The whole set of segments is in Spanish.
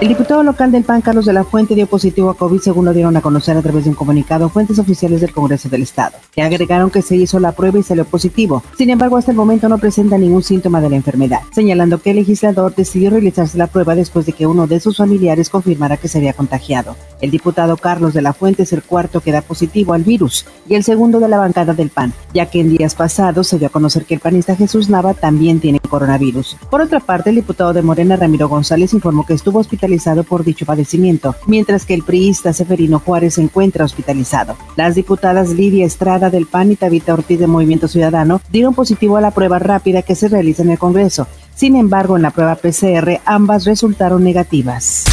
El diputado local del PAN, Carlos de la Fuente, dio positivo a COVID, según lo dieron a conocer a través de un comunicado fuentes oficiales del Congreso del Estado, que agregaron que se hizo la prueba y salió positivo. Sin embargo, hasta el momento no presenta ningún síntoma de la enfermedad, señalando que el legislador decidió realizarse la prueba después de que uno de sus familiares confirmara que se había contagiado. El diputado Carlos de la Fuente es el cuarto que da positivo al virus y el segundo de la bancada del PAN, ya que en días pasados se dio a conocer que el panista Jesús Nava también tiene coronavirus. Por otra parte, el diputado de Morena, Ramiro González, informó que estuvo hospitalizado por dicho padecimiento, mientras que el priista Seferino Juárez se encuentra hospitalizado. Las diputadas Lidia Estrada del PAN y Tabita Ortiz de Movimiento Ciudadano dieron positivo a la prueba rápida que se realiza en el Congreso. Sin embargo, en la prueba PCR ambas resultaron negativas.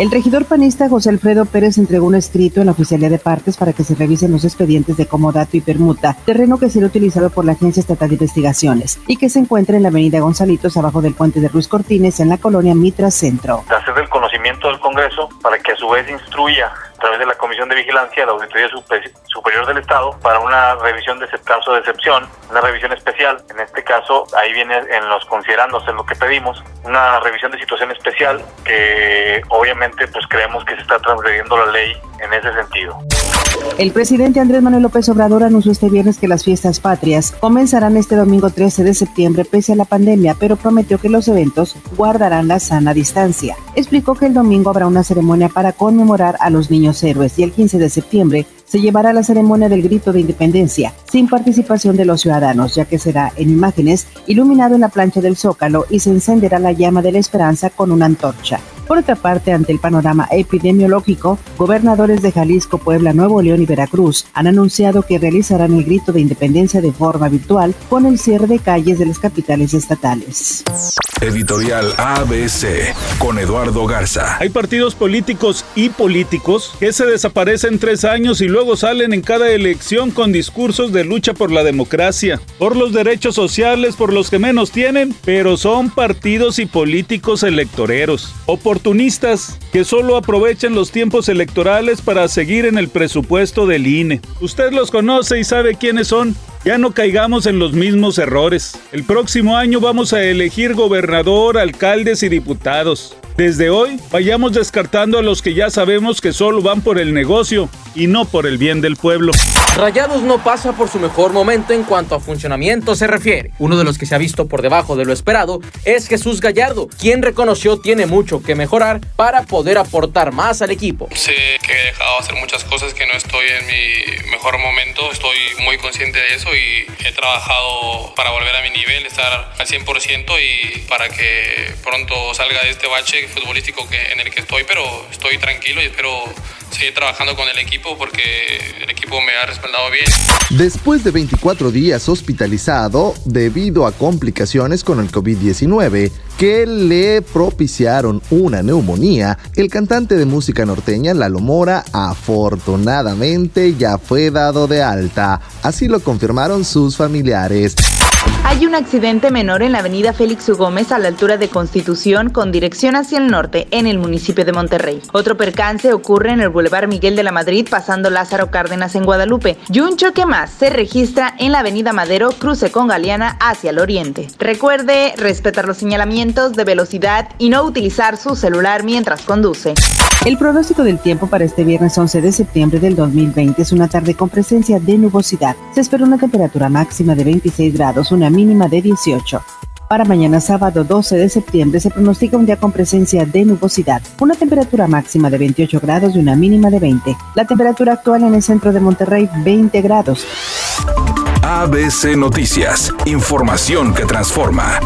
El regidor panista José Alfredo Pérez entregó un escrito en la Oficialía de Partes para que se revisen los expedientes de comodato y permuta, terreno que será utilizado por la Agencia Estatal de Investigaciones y que se encuentra en la avenida Gonzalitos, abajo del puente de Ruiz Cortines, en la colonia Mitra Centro. Hacer el del Congreso para que a su vez instruya a través de la Comisión de Vigilancia de la Auditoría Superior del Estado para una revisión de ese caso de excepción, una revisión especial. En este caso, ahí viene en los considerándose lo que pedimos, una revisión de situación especial que obviamente pues creemos que se está transgrediendo la ley en ese sentido. El presidente Andrés Manuel López Obrador anunció este viernes que las fiestas patrias comenzarán este domingo 13 de septiembre pese a la pandemia, pero prometió que los eventos guardarán la sana distancia. Explicó que el domingo habrá una ceremonia para conmemorar a los niños héroes y el 15 de septiembre se llevará la ceremonia del grito de independencia, sin participación de los ciudadanos, ya que será en imágenes iluminado en la plancha del Zócalo y se encenderá la llama de la esperanza con una antorcha. Por otra parte, ante el panorama epidemiológico, gobernadores de Jalisco, Puebla, Nuevo León y Veracruz han anunciado que realizarán el grito de independencia de forma virtual con el cierre de calles de las capitales estatales. Editorial ABC con Eduardo Garza. Hay partidos políticos y políticos que se desaparecen tres años y luego salen en cada elección con discursos de lucha por la democracia, por los derechos sociales, por los que menos tienen, pero son partidos y políticos electoreros, oportunistas que solo aprovechan los tiempos electorales para seguir en el presupuesto del INE. Usted los conoce y sabe quiénes son. Ya no caigamos en los mismos errores. El próximo año vamos a elegir gobernador, alcaldes y diputados. Desde hoy, vayamos descartando a los que ya sabemos que solo van por el negocio y no por el bien del pueblo. Rayados no pasa por su mejor momento en cuanto a funcionamiento se refiere. Uno de los que se ha visto por debajo de lo esperado es Jesús Gallardo, quien reconoció tiene mucho que mejorar para poder aportar más al equipo. Sé que he dejado hacer muchas cosas que no estoy en mi mejor momento, estoy muy consciente de eso y he trabajado para volver a mi nivel, estar al 100% y para que pronto salga de este bache futbolístico que, en el que estoy, pero estoy tranquilo y espero seguir trabajando con el equipo porque el equipo me ha respaldado bien. Después de 24 días hospitalizado debido a complicaciones con el COVID-19 que le propiciaron una neumonía, el cantante de música norteña Lalo Mora afortunadamente ya fue dado de alta. Así lo confirmaron sus familiares. Hay un accidente menor en la avenida Félix U. Gómez a la altura de Constitución con dirección hacia el norte en el municipio de Monterrey. Otro percance ocurre en el Boulevard Miguel de la Madrid pasando Lázaro Cárdenas en Guadalupe y un choque más se registra en la avenida Madero cruce con Galeana hacia el oriente. Recuerde respetar los señalamientos de velocidad y no utilizar su celular mientras conduce. El pronóstico del tiempo para este viernes 11 de septiembre del 2020 es una tarde con presencia de nubosidad. Se espera una temperatura máxima de 26 grados, una mínima de 18. Para mañana sábado 12 de septiembre se pronostica un día con presencia de nubosidad, una temperatura máxima de 28 grados y una mínima de 20. La temperatura actual en el centro de Monterrey 20 grados. ABC Noticias, información que transforma.